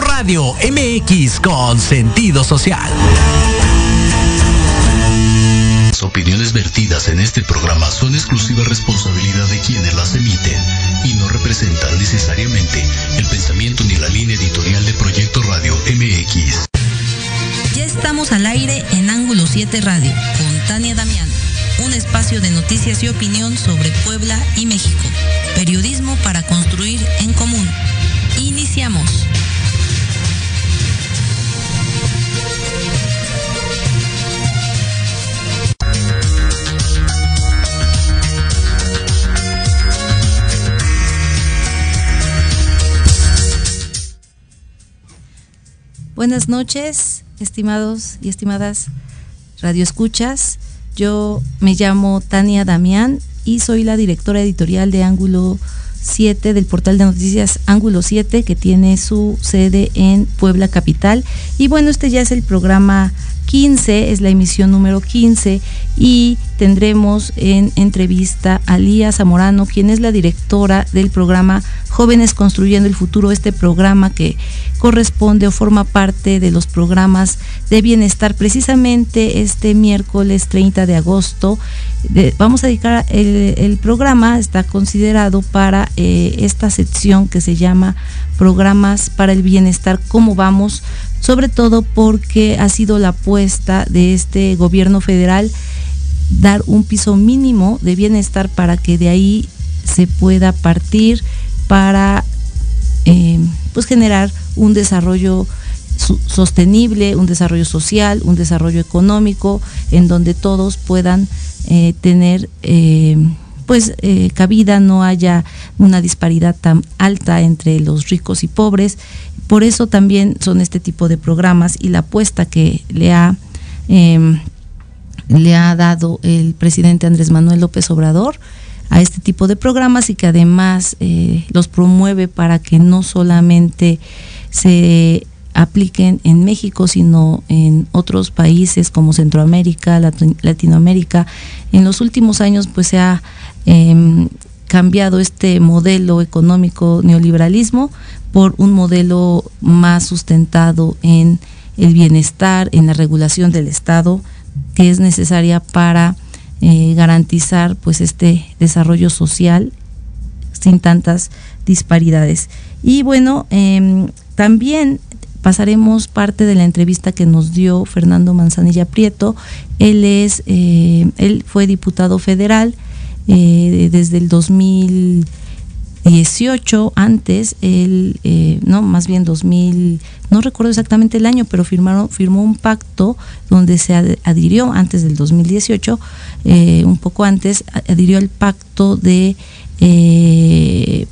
Radio MX con sentido social. Las opiniones vertidas en este programa son exclusiva responsabilidad de quienes las emiten y no representan necesariamente el pensamiento ni la línea editorial de Proyecto Radio MX. Ya estamos al aire en Ángulo 7 Radio con Tania Damián, un espacio de noticias y opinión sobre Puebla y México. Periodismo para construir en común. Iniciamos. Buenas noches, estimados y estimadas radioescuchas. Yo me llamo Tania Damián y soy la directora editorial de Ángulo 7 del portal de noticias Ángulo 7 que tiene su sede en Puebla Capital. Y bueno, este ya es el programa 15, es la emisión número 15 y tendremos en entrevista a Lía Zamorano, quien es la directora del programa Jóvenes Construyendo el Futuro, este programa que corresponde o forma parte de los programas de bienestar. Precisamente este miércoles 30 de agosto vamos a dedicar el, programa, está considerado para eh, esta sección que se llama Programas para el Bienestar, cómo vamos, sobre todo porque ha sido la apuesta de este gobierno federal dar un piso mínimo de bienestar para que de ahí se pueda partir para eh, pues generar un desarrollo sostenible, un desarrollo social, un desarrollo económico, en donde todos puedan eh, tener eh, pues cabida, no haya una disparidad tan alta entre los ricos y pobres. Por eso también son este tipo de programas y la apuesta que le ha em, le ha dado el presidente Andrés Manuel López Obrador a este tipo de programas y que además eh, los promueve para que no solamente se apliquen en México, sino en otros países como Centroamérica, Latinoamérica. En los últimos años pues se ha em, cambiado este modelo económico neoliberalismo por un modelo más sustentado en el bienestar, en la regulación del Estado, que es necesaria para eh, garantizar pues este desarrollo social sin tantas disparidades. Y bueno, em, también pasaremos parte de la entrevista que nos dio Fernando Manzanilla Prieto. Él es, eh, él fue diputado federal eh, desde el 2000 18 antes, él, eh, no, más bien 2000, no recuerdo exactamente el año, pero firmaron, firmó un pacto donde se adhirió antes del 2018, eh, un poco antes, adhirió el pacto de, eh,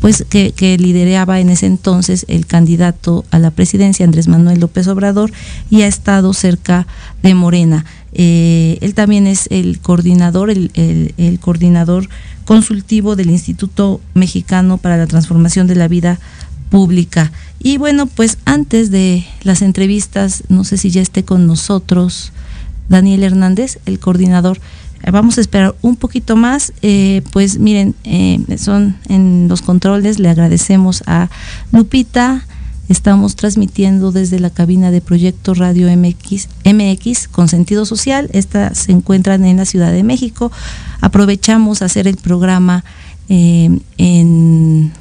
pues que, que, lideraba en ese entonces el candidato a la presidencia, Andrés Manuel López Obrador, y ha estado cerca de Morena. él también es el coordinador, el, el coordinador consultivo del Instituto Mexicano para la Transformación de la Vida Pública. Y bueno, pues antes de las entrevistas, no sé si ya esté con nosotros Daniel Hernández, el coordinador. Eh, vamos a esperar un poquito más. Eh, pues miren, eh, son en los controles. Le agradecemos a Lupita. Estamos transmitiendo desde la cabina de Proyecto Radio MX, MX con sentido social. Estas se encuentran en la Ciudad de México aprovechamos hacer el programa eh, en,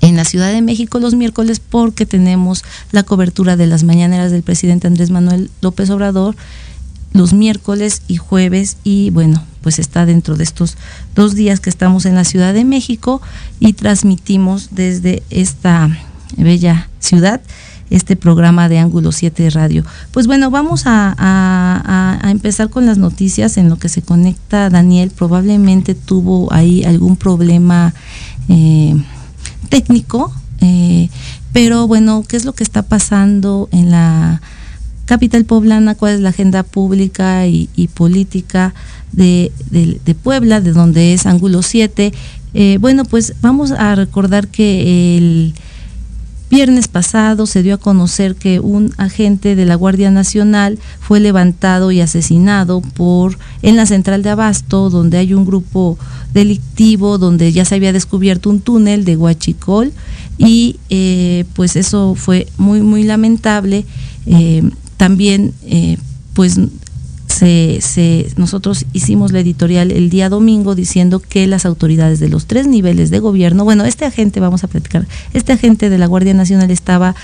en la Ciudad de México los miércoles porque tenemos la cobertura de las mañaneras del presidente Andrés Manuel López Obrador los miércoles y jueves y bueno, pues está dentro de estos dos días que estamos en la Ciudad de México y transmitimos desde esta bella ciudad este programa de Ángulo 7 Radio. Pues bueno, vamos a, empezar con las noticias en lo que se conecta Daniel. Probablemente tuvo ahí algún problema eh, técnico, eh, pero bueno, ¿qué es lo que está pasando en la capital poblana? ¿Cuál es la agenda pública y, política de, Puebla, de donde es Ángulo 7? Eh, bueno, pues vamos a recordar que el viernes pasado se dio a conocer que un agente de la Guardia Nacional fue levantado y asesinado por en la central de Abasto, donde hay un grupo delictivo, donde ya se había descubierto un túnel de Huachicol y eh, pues eso fue muy muy lamentable. Eh, también eh, pues se, nosotros hicimos la editorial el día domingo diciendo que las autoridades de los tres niveles de gobierno, bueno, este agente, vamos a platicar, este agente de la Guardia Nacional estaba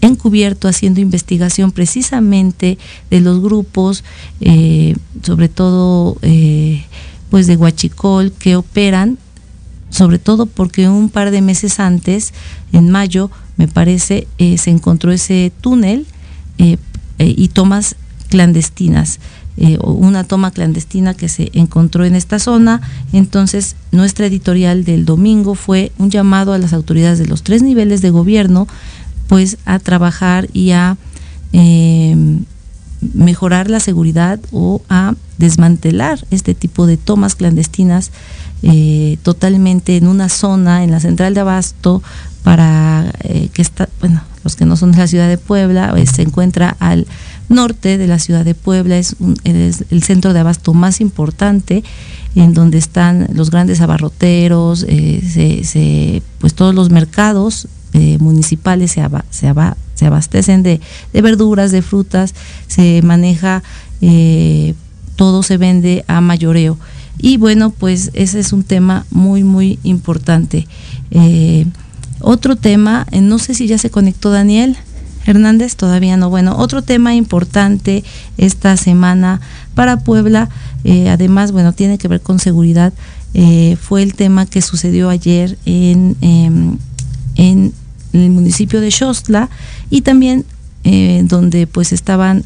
encubierto haciendo investigación precisamente de los grupos, eh, sobre todo eh, pues de Huachicol, que operan, sobre todo porque un par de meses antes, en mayo, me parece, eh, se encontró ese túnel y tomas clandestinas. Eh, una toma clandestina que se encontró en esta zona. Entonces, nuestra editorial del domingo fue un llamado a las autoridades de los tres niveles de gobierno, pues a trabajar y a eh, mejorar la seguridad o a desmantelar este tipo de tomas clandestinas eh, totalmente en una zona, en la central de Abasto, para que está, bueno, los que no son de la ciudad de Puebla, se encuentra al norte de la ciudad de Puebla, es, el centro de abasto más importante, en donde están los grandes abarroteros, eh, pues todos los mercados eh, municipales se, se, abastecen de, verduras, de frutas, se maneja, eh, todo se vende a mayoreo. Y bueno, pues ese es un tema muy, muy importante. otro tema, no sé si ya se conectó Daniel. Hernández, todavía no. Bueno, otro tema importante esta semana para Puebla, eh, además, bueno, tiene que ver con seguridad, eh, fue el tema que sucedió ayer en, em, en el municipio de Xostla y también eh, donde pues estaban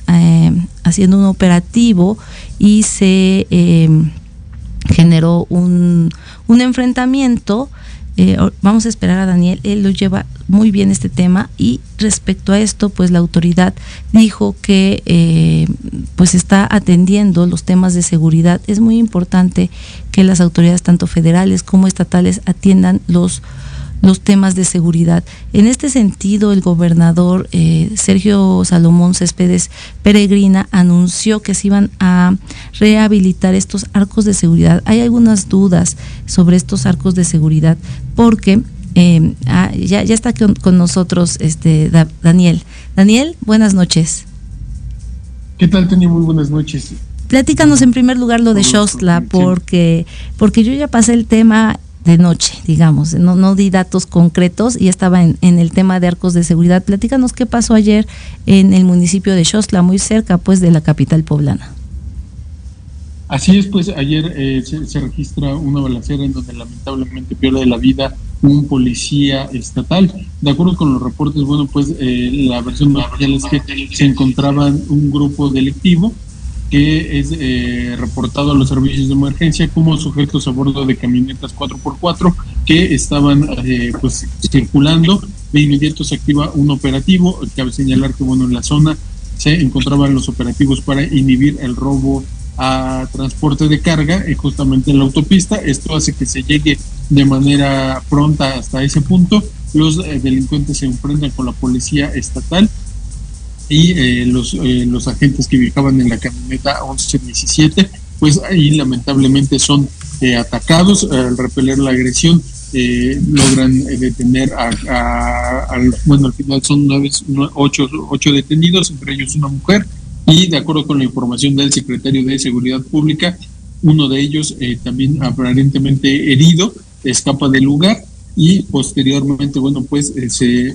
haciendo un operativo y se em, generó un, un enfrentamiento eh, vamos a esperar a Daniel, él lo lleva muy bien este tema y respecto a esto, pues la autoridad dijo que eh, pues está atendiendo los temas de seguridad. Es muy importante que las autoridades, tanto federales como estatales, atiendan los los temas de seguridad. En este sentido, el gobernador eh, Sergio Salomón Céspedes Peregrina anunció que se iban a rehabilitar estos arcos de seguridad. Hay algunas dudas sobre estos arcos de seguridad porque eh, ah, ya, ya está con, nosotros este Daniel. Daniel, buenas noches. ¿Qué tal, Tania? Muy buenas noches. Platícanos en primer lugar lo de Shostla, porque, porque yo ya pasé el tema de noche, digamos. No, no di datos concretos y estaba en, el tema de arcos de seguridad. Platícanos qué pasó ayer en el municipio de Xostla, muy cerca pues de la capital poblana. Así es, pues ayer eh, se, registra una balacera en donde lamentablemente pierde la vida un policía estatal. De acuerdo con los reportes, bueno, pues eh, la versión oficial es que se encontraban un grupo delictivo que es eh, reportado a los servicios de emergencia como sujetos a bordo de camionetas 4x4 que estaban eh, pues circulando. De inmediato se activa un operativo. Cabe señalar que bueno en la zona se encontraban los operativos para inhibir el robo a transporte de carga eh, justamente en la autopista. Esto hace que se llegue de manera pronta hasta ese punto. Los delincuentes se enfrentan con la policía estatal y eh, los, eh, los agentes que viajaban en la camioneta 1117, pues ahí lamentablemente son eh, atacados. Al repeler la agresión, logran detener a, bueno, al final son nueve, ocho, ocho detenidos, entre ellos una mujer, y de acuerdo con la información del secretario de Seguridad Pública, uno de ellos también aparentemente herido, escapa del lugar y posteriormente, bueno, pues ese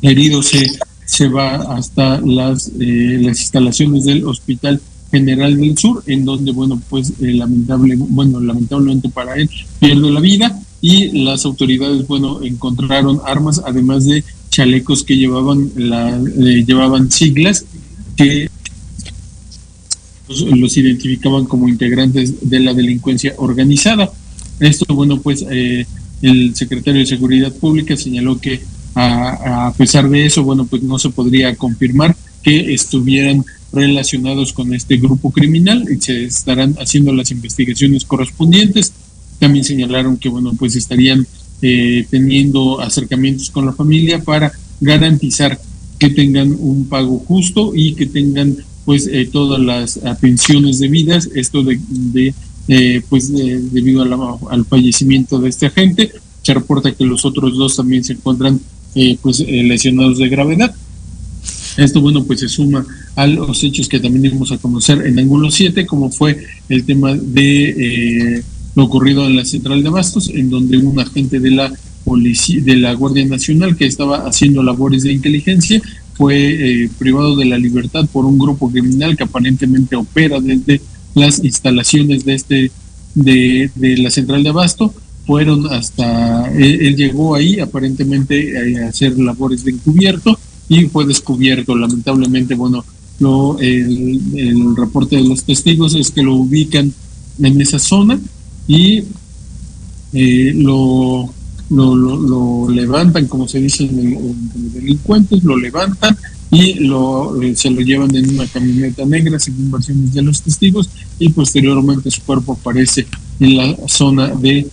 herido se se va hasta las, eh, las instalaciones del Hospital General del Sur, en donde, bueno, pues eh, lamentable, bueno, lamentablemente para él pierde la vida y las autoridades, bueno, encontraron armas, además de chalecos que llevaban, la, eh, llevaban siglas que los, identificaban como integrantes de la delincuencia organizada. Esto, bueno, pues el secretario de Seguridad Pública señaló que a, pesar de eso, bueno, pues no se podría confirmar que estuvieran relacionados con este grupo criminal y se estarán haciendo las investigaciones correspondientes. También señalaron que, bueno, pues estarían eh, teniendo acercamientos con la familia para garantizar que tengan un pago justo y que tengan pues eh, todas las atenciones debidas, esto de, de eh, pues debido al fallecimiento de este agente, se reporta que los otros dos también se encuentran pues lesionados de gravedad. Esto, bueno, pues se suma a los hechos que también dimos a conocer en ángulo 7, como fue el tema de lo ocurrido en la central de Bastos, en donde un agente de la policía, de la Guardia Nacional que estaba haciendo labores de inteligencia fue eh, privado de la libertad por un grupo criminal que aparentemente opera desde las instalaciones de este de, de la central de abasto fueron hasta él, llegó ahí aparentemente a hacer labores de encubierto y fue descubierto. Lamentablemente bueno lo el, el reporte de los testigos es que lo ubican en esa zona y eh, lo, lo, levantan, como se dice en, los delincuentes, lo levantan y lo, eh, se lo llevan en una camioneta negra, según versiones de los testigos, y posteriormente su cuerpo aparece en la zona de,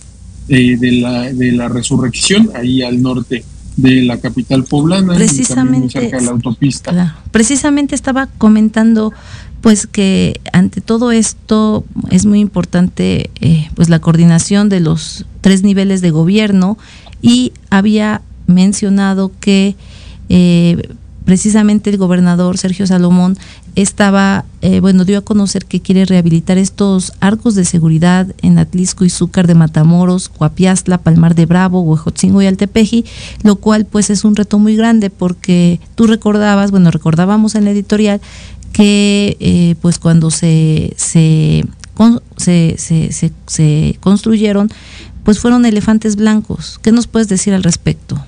eh, de, la, de la resurrección, ahí al norte de la capital poblana, precisamente cerca de la autopista. Precisamente estaba comentando pues que ante todo esto es muy importante eh, pues la coordinación de los tres niveles de gobierno y había mencionado que eh, precisamente el gobernador Sergio Salomón estaba, eh, bueno, dio a conocer que quiere rehabilitar estos arcos de seguridad en Atlisco y Zúcar de Matamoros, Coapiastla, Palmar de Bravo, Huejotzingo y Altepeji, lo cual pues es un reto muy grande porque tú recordabas, bueno, recordábamos en la editorial que eh, pues cuando se, se, se, se, construyeron, pues fueron elefantes blancos. ¿Qué nos puedes decir al respecto?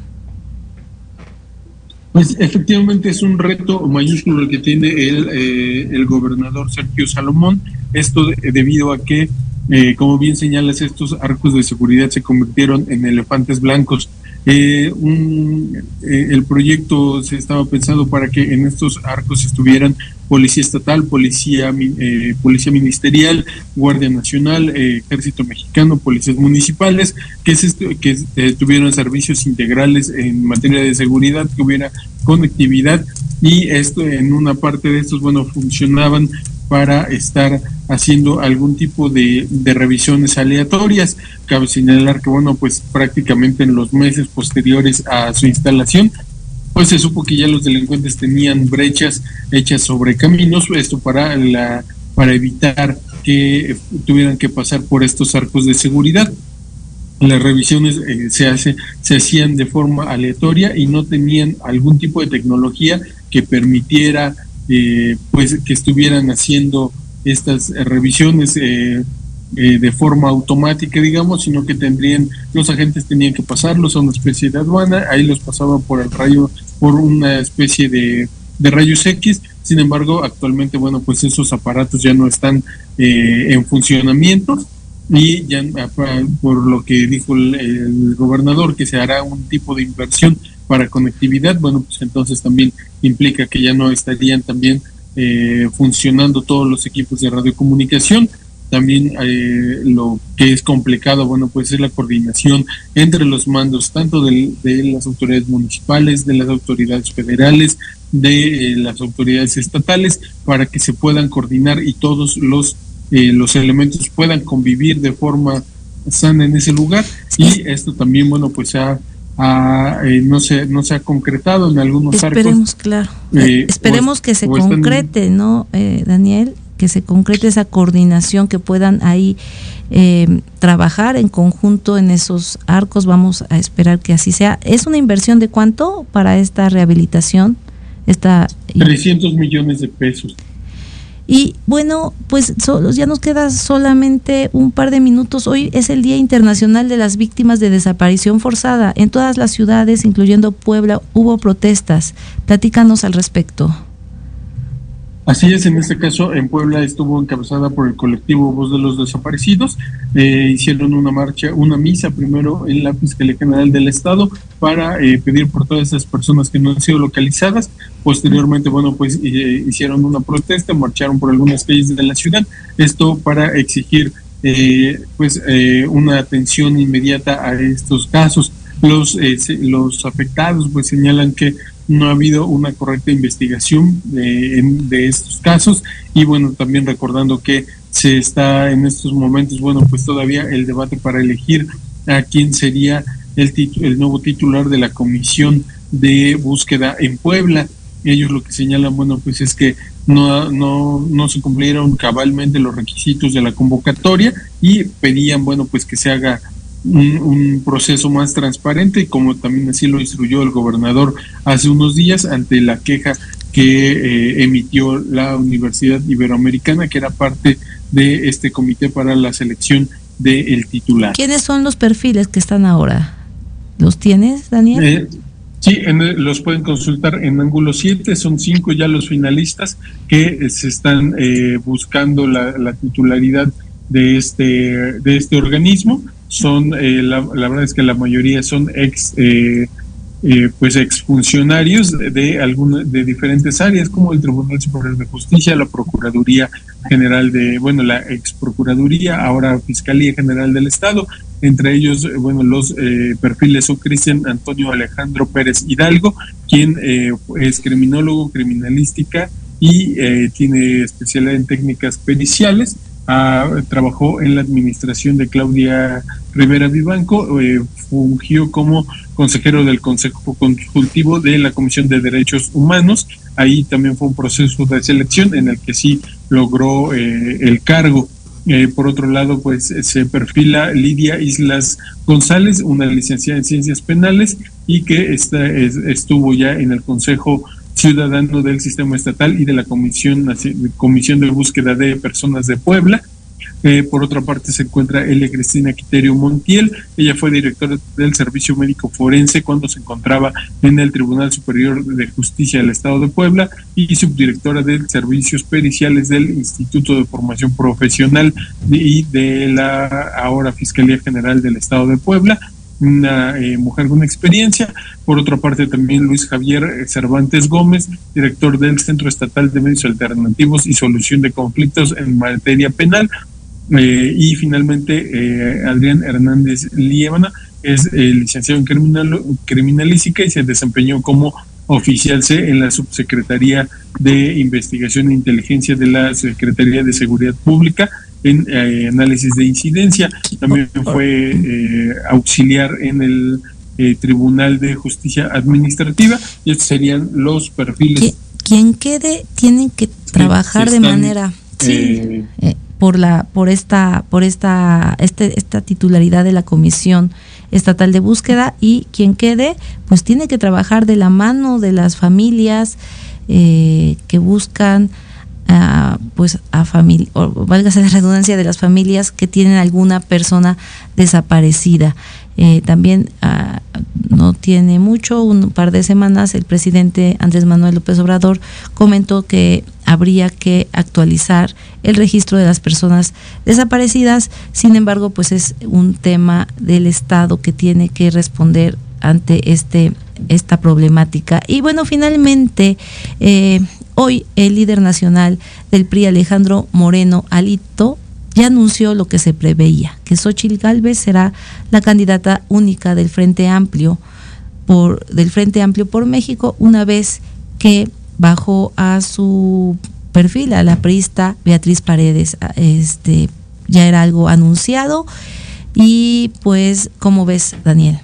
Pues efectivamente es un reto mayúsculo el que tiene el, eh, el gobernador Sergio Salomón, esto debido a que, eh, como bien señalas, estos arcos de seguridad se convirtieron en elefantes blancos. Eh, un, eh, el proyecto se estaba pensado para que en estos arcos estuvieran policía estatal, policía, eh, policía ministerial, guardia nacional, ejército mexicano, policías municipales, que, que tuvieran servicios integrales en materia de seguridad, que hubiera conectividad y esto en una parte de estos, bueno, funcionaban para estar haciendo algún tipo de, revisiones aleatorias. Cabe señalar que, bueno, pues prácticamente en los meses posteriores a su instalación, pues se supo que ya los delincuentes tenían brechas hechas sobre caminos, esto para, la, para evitar que tuvieran que pasar por estos arcos de seguridad. Las revisiones eh, se, hace, se hacían de forma aleatoria y no tenían algún tipo de tecnología que permitiera eh, pues que estuvieran haciendo estas revisiones eh, eh, de forma automática, digamos, sino que tendrían, los agentes tenían que pasarlos a una especie de aduana, ahí los pasaban por el rayo, por una especie de, de rayos X, sin embargo, actualmente, bueno, pues esos aparatos ya no están en funcionamiento y ya por lo que dijo el, gobernador que se hará un tipo de inversión para conectividad, bueno, pues entonces también implica que ya no estarían también eh, funcionando todos los equipos de radiocomunicación. También eh, lo que es complicado, bueno, pues es la coordinación entre los mandos, tanto de, las autoridades municipales, de las autoridades federales, de eh, las autoridades estatales, para que se puedan coordinar y todos los, los elementos puedan convivir de forma sana en ese lugar. Y esto también, bueno, pues ha eh, no se no se ha concretado en algunos esperemos claro eh, esperemos que se concrete no eh, Daniel que se concrete esa coordinación que puedan ahí trabajar en conjunto en esos arcos vamos a esperar que así sea es una inversión de cuánto para esta rehabilitación esta 300 millones de pesos y bueno, pues ya nos queda solamente un par de minutos. Hoy es el Día Internacional de las Víctimas de Desaparición Forzada. En todas las ciudades, incluyendo Puebla, hubo protestas. Platícanos al respecto. Así es, en este caso en Puebla estuvo encabezada por el colectivo Voz de los Desaparecidos. Eh, hicieron una marcha, una misa primero en la Fiscalía General del Estado para eh, pedir por todas esas personas que no han sido localizadas. Posteriormente, bueno, pues eh, hicieron una protesta, marcharon por algunas calles de la ciudad. Esto para exigir pues una atención inmediata a estos casos. Los, los afectados pues señalan que no ha habido una correcta investigación de, de, estos casos y bueno, también recordando que se está en estos momentos, bueno, pues todavía el debate para elegir a quién sería el, el nuevo titular de la comisión de búsqueda en Puebla. Ellos lo que señalan, bueno, pues es que no, no, no se cumplieron cabalmente los requisitos de la convocatoria y pedían, bueno, pues que se haga un, proceso más transparente, como también así lo instruyó el gobernador hace unos días ante la queja que eh, emitió la Universidad Iberoamericana, que era parte de este comité para la selección del titular. ¿Quiénes son los perfiles que están ahora? ¿Los tienes, Daniel? Eh, sí, los pueden consultar en ángulo 7, son cinco ya los finalistas que eh, se están buscando la, la, titularidad de este, de este organismo son, eh, la, verdad es que la mayoría son ex, eh, eh, pues exfuncionarios de, de, de diferentes áreas, como el Tribunal Superior de Justicia, la Procuraduría General de, bueno, la ex Procuraduría, ahora Fiscalía General del Estado, entre ellos, bueno, los perfiles son Cristian Antonio Alejandro Pérez Hidalgo, quien es criminólogo, criminalística y tiene especialidad en técnicas periciales trabajó en la administración de Claudia Rivera Vivanco, eh, fungió como consejero del Consejo Consultivo de la Comisión de Derechos Humanos. Ahí también fue un proceso de selección en el que sí logró eh, el cargo. Eh, por otro lado, pues se perfila Lidia Islas González, una licenciada en Ciencias Penales y que está, estuvo ya en el Consejo ciudadano del sistema estatal y de la Comisión, Comisión de Búsqueda de Personas de Puebla. Eh, por otra parte se encuentra Elia Cristina Quiterio Montiel, ella fue directora del Servicio Médico Forense cuando se encontraba en el Tribunal Superior de Justicia del Estado de Puebla y subdirectora de Servicios Periciales del Instituto de Formación Profesional y de la ahora Fiscalía General del Estado de Puebla una eh, mujer con experiencia. Por otra parte, también Luis Javier Cervantes Gómez, director del Centro Estatal de Medios Alternativos y Solución de Conflictos en materia penal. Eh, y finalmente, eh, Adrián Hernández Liébana es licenciado en criminal, criminalística y se desempeñó como oficial C en la Subsecretaría de Investigación e Inteligencia de la Secretaría de Seguridad Pública en eh, análisis de incidencia. También fue eh, auxiliar en el eh, Tribunal de Justicia Administrativa y estos serían los perfiles. Quien quede tienen que trabajar de manera por la por esta por esta este, esta titularidad de la comisión estatal de búsqueda y quien quede pues tiene que trabajar de la mano de las familias que buscan a, pues a familia, o válgase la redundancia de las familias que tienen alguna persona desaparecida. Eh, también ah, no tiene mucho, un par de semanas, el presidente Andrés Manuel López Obrador comentó que habría que actualizar el registro de las personas desaparecidas. Sin embargo, pues es un tema del Estado que tiene que responder ante este esta problemática. Y bueno, finalmente, eh, Hoy el líder nacional del PRI, Alejandro Moreno Alito, ya anunció lo que se preveía, que Xochitl Gálvez será la candidata única del Frente Amplio por, del Frente Amplio por México una vez que bajó a su perfil a la priista Beatriz Paredes. Este ya era algo anunciado y pues, ¿cómo ves, Daniel?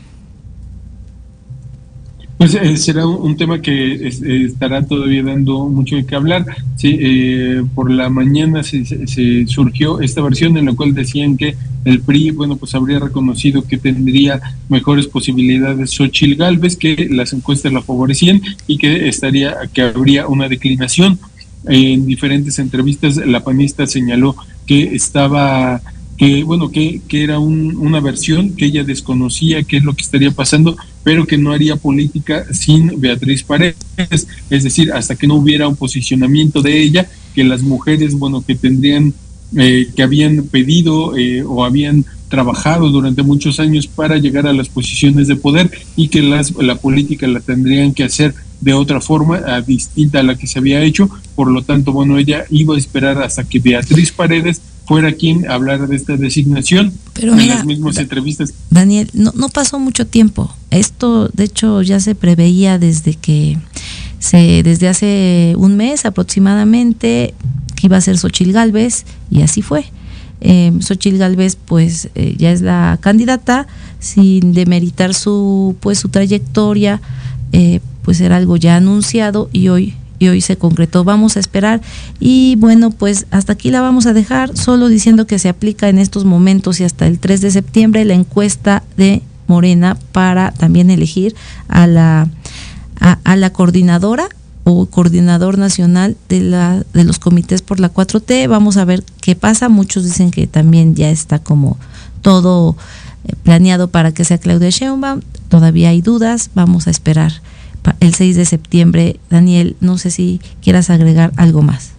Pues eh, será un, tema que estará todavía dando mucho de qué hablar. Sí, eh, por la mañana se, surgió esta versión en la cual decían que el PRI, bueno, pues habría reconocido que tendría mejores posibilidades Xochil Galvez, que las encuestas la favorecían y que estaría, que habría una declinación. En diferentes entrevistas, la panista señaló que estaba que bueno, que, que era una versión que ella desconocía qué es lo que estaría pasando, pero que no haría política sin Beatriz Paredes, es decir, hasta que no hubiera un posicionamiento de ella, que las mujeres, bueno, que tendrían, eh, que habían pedido eh, o habían trabajado durante muchos años para llegar a las posiciones de poder y que las, la política la tendrían que hacer de otra forma, distinta a la que se había hecho. Por lo tanto, bueno, ella iba a esperar hasta que Beatriz Paredes fuera quien hablara de esta designación Pero en las mismas entrevistas. Daniel, no, no pasó mucho tiempo. Esto, de hecho, ya se preveía desde que se, desde hace un mes aproximadamente, que iba a ser Xochil Gálvez, y así fue. Eh, Xochil Gálvez, pues, ya es la candidata, sin demeritar su, pues, su trayectoria, eh, pues era algo ya anunciado y hoy y hoy se concretó. Vamos a esperar y bueno, pues hasta aquí la vamos a dejar, solo diciendo que se aplica en estos momentos y hasta el 3 de septiembre la encuesta de Morena para también elegir a la, a, la coordinadora o coordinador nacional de, la, de los comités por la 4T. Vamos a ver qué pasa. Muchos dicen que también ya está como todo eh, planeado para que sea Claudia Sheinbaum. Todavía hay dudas. Vamos a esperar el 6 de septiembre. Daniel, no sé si quieras agregar algo más.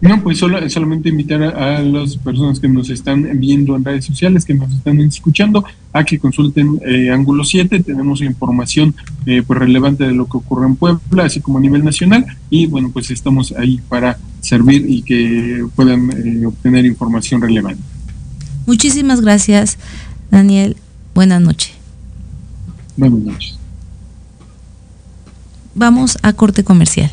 No, pues solo, solamente invitar a, las personas que nos están viendo en redes sociales, que nos están escuchando, a que consulten eh, Ángulo 7. Tenemos información eh, pues relevante de lo que ocurre en Puebla, así como a nivel nacional. Y bueno, pues estamos ahí para servir y que puedan eh, obtener información relevante. Muchísimas gracias, Daniel. Buenas noches. Buenas noches vamos a corte comercial.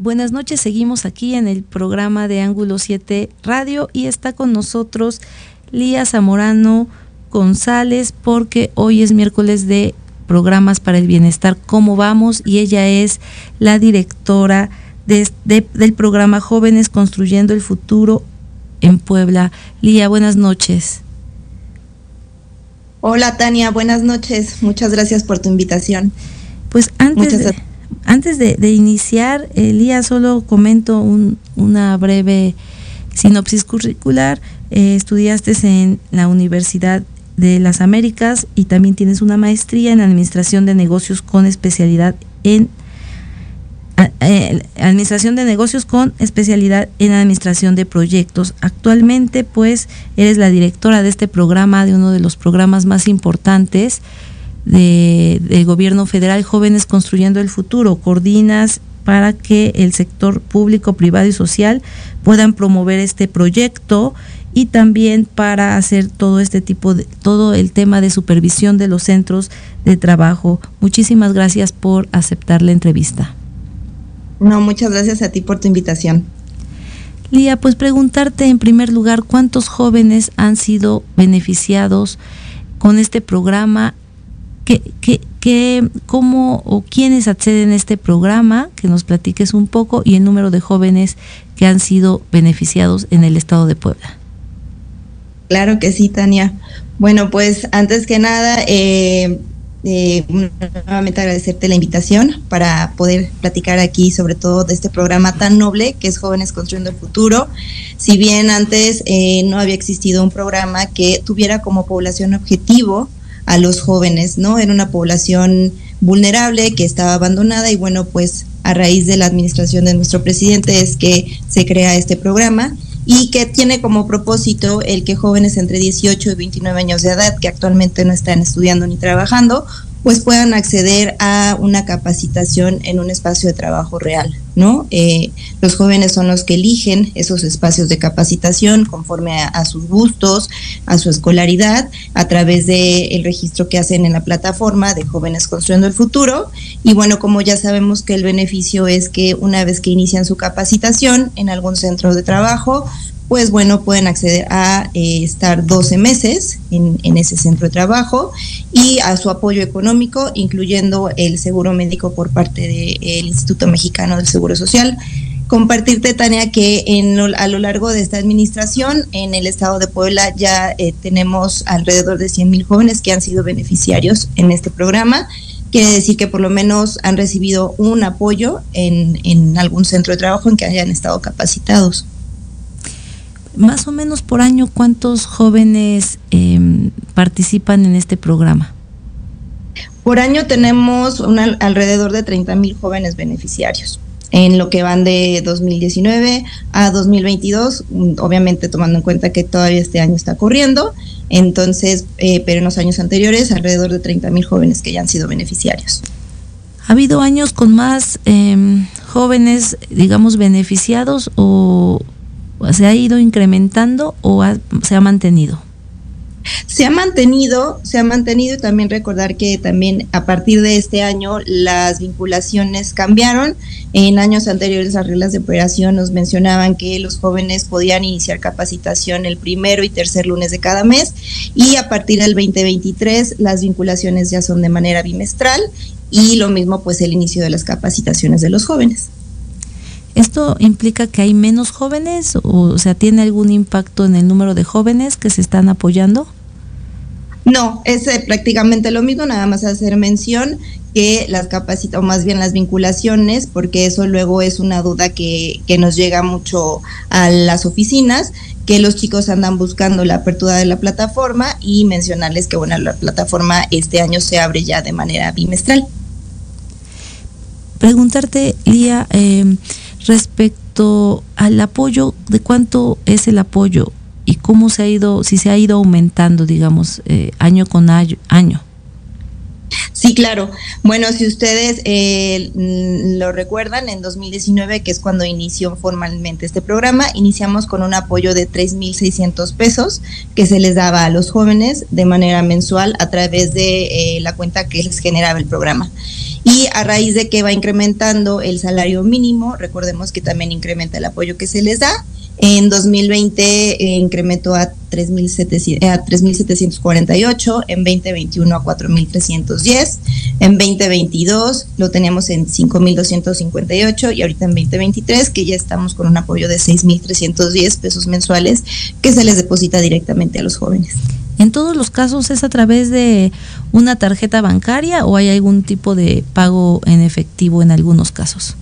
Buenas noches, seguimos aquí en el programa de Ángulo 7 Radio y está con nosotros Lía Zamorano González porque hoy es miércoles de programas para el bienestar, ¿cómo vamos? Y ella es la directora del programa Jóvenes Construyendo el Futuro en Puebla. Lía, buenas noches. Hola Tania, buenas noches. Muchas gracias por tu invitación. Pues antes de, antes de, iniciar, Elías, solo comento una breve sinopsis curricular. Eh, estudiaste en la Universidad de las Américas y también tienes una maestría en Administración de Negocios con especialidad en eh, Administración de Negocios con especialidad en Administración de Proyectos. Actualmente, pues, eres la directora de este programa, de uno de los programas más importantes de, del gobierno federal Jóvenes Construyendo el Futuro. Coordinas para que el sector público, privado y social puedan promover este proyecto y también para hacer todo este tipo de todo el tema de supervisión de los centros de trabajo. Muchísimas gracias por aceptar la entrevista. No, muchas gracias a ti por tu invitación. Lía, pues preguntarte en primer lugar cuántos jóvenes han sido beneficiados con este programa ¿Qué, ¿qué, ¿cómo o quiénes acceden a este programa? Que nos platiques un poco y el número de jóvenes que han sido beneficiados en el estado de Puebla. Claro que sí, Tania. Bueno, pues antes que nada, eh, eh, nuevamente agradecerte la invitación para poder platicar aquí sobre todo de este programa tan noble que es Jóvenes Construyendo el Futuro. Si bien antes eh, no había existido un programa que tuviera como población objetivo a los jóvenes, ¿no? Era una población vulnerable que estaba abandonada y bueno, pues a raíz de la administración de nuestro presidente es que se crea este programa y que tiene como propósito el que jóvenes entre 18 y 29 años de edad que actualmente no están estudiando ni trabajando pues puedan acceder a una capacitación en un espacio de trabajo real, ¿no? Eh, los jóvenes son los que eligen esos espacios de capacitación conforme a, sus gustos, a su escolaridad, a través del el registro que hacen en la plataforma de Jóvenes Construyendo el Futuro. Y bueno, como ya sabemos que el beneficio es que una vez que inician su capacitación en algún centro de trabajo, pues bueno, pueden acceder a eh, estar 12 meses en, ese centro de trabajo y a su apoyo económico, incluyendo el seguro médico por parte del Instituto Mexicano del Seguro Social. Compartirte, Tania, que en, a lo largo de esta administración en el estado de Puebla ya eh, tenemos alrededor de 100 mil jóvenes que han sido beneficiarios en este programa. Quiere decir que por lo menos han recibido un apoyo en, en algún centro de trabajo en que hayan estado capacitados más o menos por año, ¿cuántos jóvenes em, participan en este programa? Por año tenemos alrededor de 30 mil jóvenes beneficiarios en lo que van de 2019 a 2022, mm, obviamente tomando en cuenta que todavía este año está corriendo, entonces, eh, pero en los años anteriores alrededor de 30 mil jóvenes que ya han sido beneficiarios. ¿Ha habido años con más em, jóvenes, digamos, beneficiados o ¿Se ha ido incrementando o se ha mantenido? Se ha mantenido, se ha mantenido y también recordar que también a partir de este año las vinculaciones cambiaron. En años anteriores las reglas de operación nos mencionaban que los jóvenes podían iniciar capacitación el primero y tercer lunes de cada mes y a partir del 2023 las vinculaciones ya son de manera bimestral y lo mismo pues el inicio de las capacitaciones de los jóvenes. ¿Esto implica que hay menos jóvenes o, sea, tiene algún impacto en el número de jóvenes que se están apoyando? No, es eh, prácticamente lo mismo, nada más hacer mención que las capacitas, o más bien las vinculaciones, porque eso luego es una duda que, que nos llega mucho a las oficinas, que los chicos andan buscando la apertura de la plataforma y mencionarles que bueno, la plataforma este año se abre ya de manera bimestral. Preguntarte, Lía, eh, respecto al apoyo, de cuánto es el apoyo y cómo se ha ido, si se ha ido aumentando, digamos, eh, año con año. Sí, claro. Bueno, si ustedes eh, lo recuerdan, en 2019, que es cuando inició formalmente este programa, iniciamos con un apoyo de 3.600 pesos que se les daba a los jóvenes de manera mensual a través de eh, la cuenta que les generaba el programa y a raíz de que va incrementando el salario mínimo, recordemos que también incrementa el apoyo que se les da. En 2020 eh, incrementó a 3.748, en 2021 a 4.310, en 2022 lo tenemos en 5.258 y ahorita en 2023 que ya estamos con un apoyo de 6.310 pesos mensuales que se les deposita directamente a los jóvenes. ¿En todos los casos es a través de una tarjeta bancaria o hay algún tipo de pago en efectivo en algunos casos?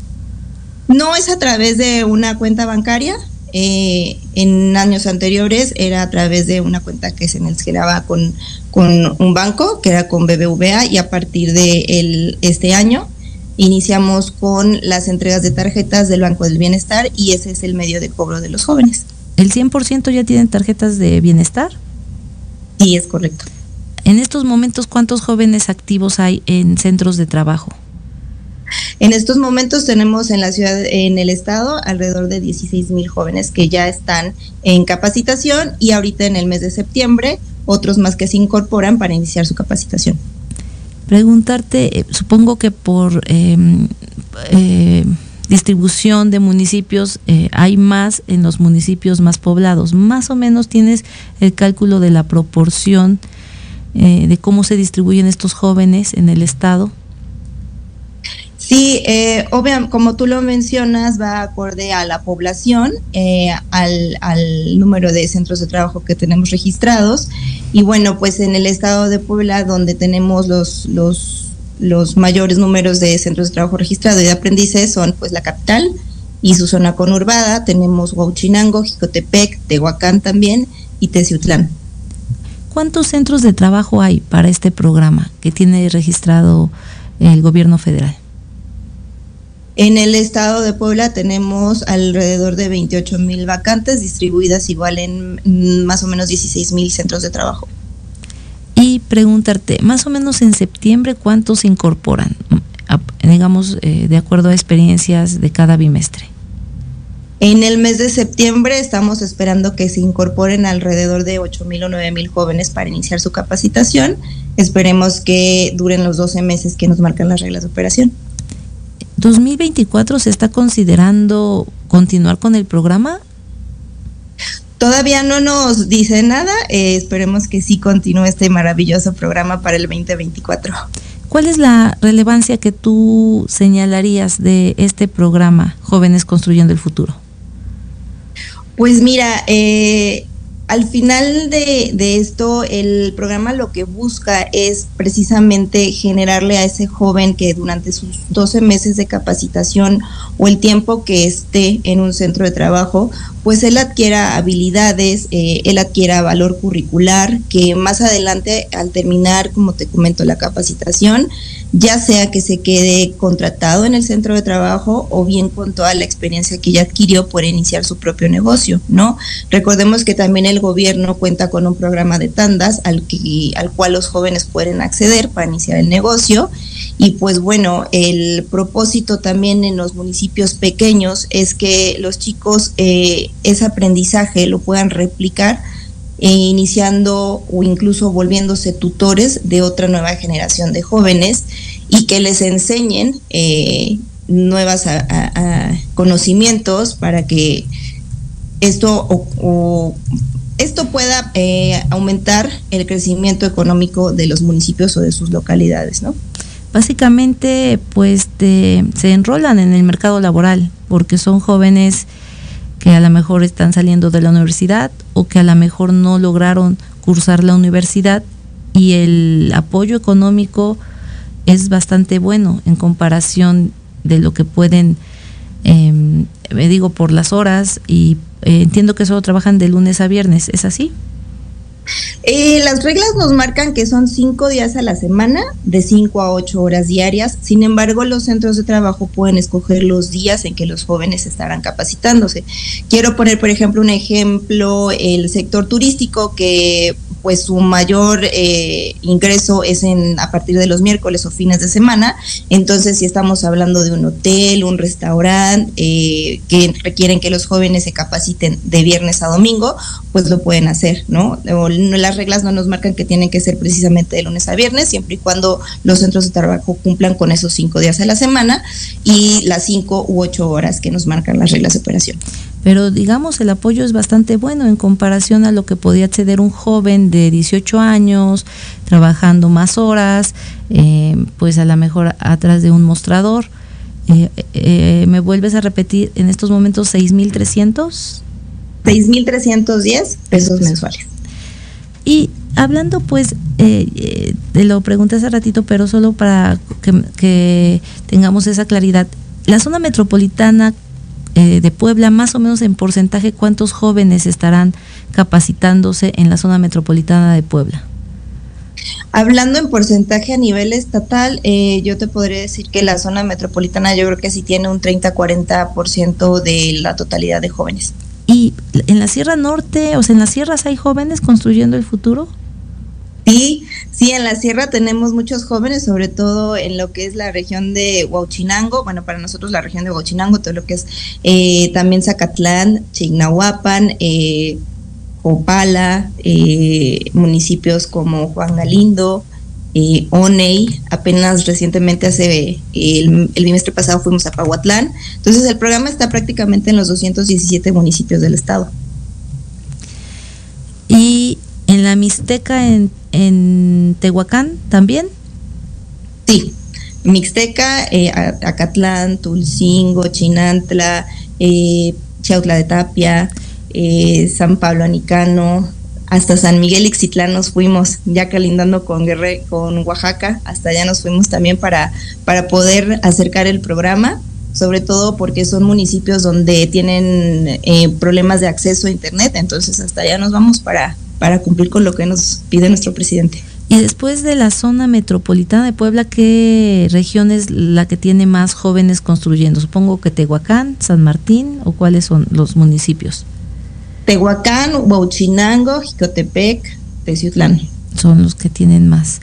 No es a través de una cuenta bancaria. Eh, en años anteriores era a través de una cuenta que se generaba con, con un banco, que era con BBVA, y a partir de este año iniciamos con las entregas de tarjetas del Banco del Bienestar y ese es el medio de cobro de los jóvenes. ¿El 100% ya tienen tarjetas de bienestar? Sí, es correcto. En estos momentos, ¿cuántos jóvenes activos hay en centros de trabajo? En estos momentos tenemos en la ciudad, en el estado, alrededor de 16 mil jóvenes que ya están en capacitación y ahorita en el mes de septiembre otros más que se incorporan para iniciar su capacitación. Preguntarte, eh, supongo que por em, eh, distribución de municipios eh, hay más en los municipios más poblados. Más o menos tienes el cálculo de la proporción eh, de cómo se distribuyen estos jóvenes en el estado? Sí, eh, obviamente, como tú lo mencionas, va acorde a la población, eh, al, al, número de centros de trabajo que tenemos registrados. Y bueno, pues en el estado de Puebla, donde tenemos los, los, los mayores números de centros de trabajo registrados y de aprendices, son pues la capital y su zona conurbada. Tenemos Huauchinango, Jicotepec, Tehuacán también y Teciutlán. ¿Cuántos centros de trabajo hay para este programa que tiene registrado el gobierno federal? En el estado de Puebla tenemos alrededor de 28 mil vacantes distribuidas igual en más o menos 16 mil centros de trabajo. Y preguntarte, más o menos en septiembre, ¿cuántos se incorporan? digamos, eh, de acuerdo a experiencias de cada bimestre. En el mes de septiembre estamos esperando que se incorporen alrededor de 8 mil o 9 mil jóvenes para iniciar su capacitación. Esperemos que duren los 12 meses que nos marcan las reglas de operación. 2024 se está considerando continuar con el programa? Todavía no nos dice nada, eh, esperemos que sí continúe este maravilloso programa para el 2024. ¿Cuál es la relevancia que tú señalarías de este programa Jóvenes Construyendo el Futuro? Pues mira, eh, al final de, de, esto, el programa lo que busca es precisamente generarle a ese joven que durante sus 12 meses de capacitación o el tiempo que esté en un centro de trabajo, pues él adquiera habilidades, eh, él adquiera valor curricular, que más adelante al terminar, como te comento, la capacitación, ya sea que se quede contratado en el centro de trabajo o bien con toda la experiencia que ya adquirió por iniciar su propio negocio, ¿no? Recordemos que también el gobierno cuenta con un programa de tandas al, que, al cual los jóvenes pueden acceder para iniciar el negocio y pues bueno, el propósito también en los municipios pequeños es que los chicos eh, ese aprendizaje lo puedan replicar e iniciando o incluso volviéndose tutores de otra nueva generación de jóvenes y que les enseñen eh, nuevos conocimientos para que esto esto pueda eh, aumentar el crecimiento económico de los municipios o de sus localidades, ¿no? Básicamente, pues se enrolan en el mercado laboral porque son jóvenes que a lo mejor están saliendo de la universidad o que a lo mejor no lograron cursar la universidad y el apoyo económico es bastante bueno en comparación de lo que pueden, eh, me digo, por las horas y eh, entiendo que solo trabajan de lunes a viernes, ¿es así? Eh, las reglas nos marcan que son cinco días a la semana, de cinco a ocho horas diarias. Sin embargo, los centros de trabajo pueden escoger los días en que los jóvenes estarán capacitándose. Quiero poner, por ejemplo, un ejemplo, el sector turístico que pues su mayor eh, ingreso es en a partir de los miércoles o fines de semana. Entonces, si estamos hablando de un hotel, un restaurante eh, que requieren que los jóvenes se capaciten de viernes a domingo, pues lo pueden hacer, ¿no? Las reglas no nos marcan que tienen que ser precisamente de lunes a viernes, siempre y cuando los centros de trabajo cumplan con esos cinco días a la semana y las cinco u ocho horas que nos marcan las reglas de operación pero digamos el apoyo es bastante bueno en comparación a lo que podía acceder un joven de 18 años, trabajando más horas, eh, pues a lo mejor atrás de un mostrador. Eh, eh, ¿Me vuelves a repetir en estos momentos 6.300? 6.310 pesos mensuales. Y hablando pues, te lo pregunté hace ratito, pero solo para que, que tengamos esa claridad, la zona metropolitana eh, de Puebla, más o menos en porcentaje, ¿cuántos jóvenes estarán capacitándose en la zona metropolitana de Puebla? Hablando en porcentaje a nivel estatal, eh, yo te podría decir que la zona metropolitana yo creo que sí tiene un 30-40% de la totalidad de jóvenes. ¿Y en la Sierra Norte, o sea, en las sierras hay jóvenes construyendo el futuro? Sí, sí, en la sierra tenemos muchos jóvenes, sobre todo en lo que es la región de Huachinango, bueno, para nosotros la región de Huachinango, todo lo que es eh, también Zacatlán, Chignahuapan, eh, Opala, eh, municipios como Juan Galindo, eh, Oney, apenas recientemente hace el, el, bimestre pasado fuimos a Pahuatlán, entonces el programa está prácticamente en los 217 municipios del estado. Y en la Mixteca en, en Tehuacán también. Sí, Mixteca, eh, Acatlán, Tulcingo, Chinantla, eh, Chautla de Tapia, eh, San Pablo Anicano, hasta San Miguel Ixtitlán nos fuimos, ya calindando con Guerre, con Oaxaca, hasta allá nos fuimos también para, para poder acercar el programa, sobre todo porque son municipios donde tienen eh, problemas de acceso a internet, entonces hasta allá nos vamos para, para cumplir con lo que nos pide nuestro presidente. Y después de la zona metropolitana de Puebla, ¿qué región es la que tiene más jóvenes construyendo? Supongo que Tehuacán, San Martín o cuáles son los municipios. Tehuacán, Huauchinango, Jicotepec, Teciutlán. Son los que tienen más.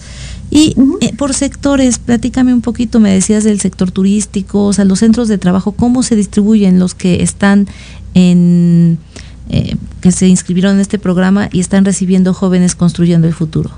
Y eh, por sectores, platícame un poquito, me decías del sector turístico, o sea, los centros de trabajo, ¿cómo se distribuyen los que están en, eh, que se inscribieron en este programa y están recibiendo jóvenes construyendo el futuro?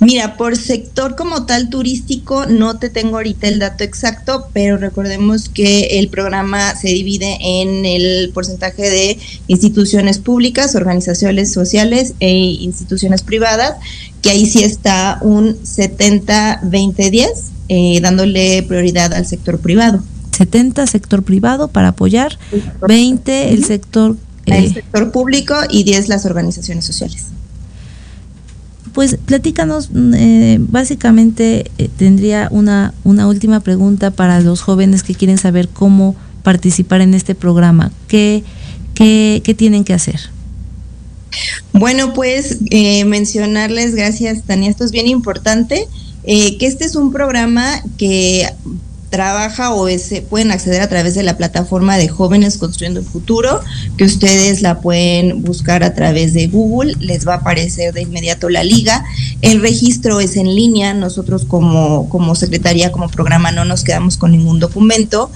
Mira, por sector como tal turístico no te tengo ahorita el dato exacto, pero recordemos que el programa se divide en el porcentaje de instituciones públicas, organizaciones sociales e instituciones privadas, que ahí sí está un 70-20-10, eh, dándole prioridad al sector privado. 70 sector privado para apoyar, 20 el sector... el eh, sector público y 10 las organizaciones sociales. Pues platícanos, eh, básicamente eh, tendría una, una última pregunta para los jóvenes que quieren saber cómo participar en este programa. ¿Qué, qué, tienen que hacer? Bueno, pues eh, mencionarles, gracias Tania, esto es bien importante, que este es un programa que trabaja o se pueden acceder a través de la plataforma de Jóvenes Construyendo el Futuro, que ustedes la pueden buscar a través de Google, les va a aparecer de inmediato la liga. El registro es en línea, nosotros como, como secretaría, como programa no nos quedamos con ningún documento,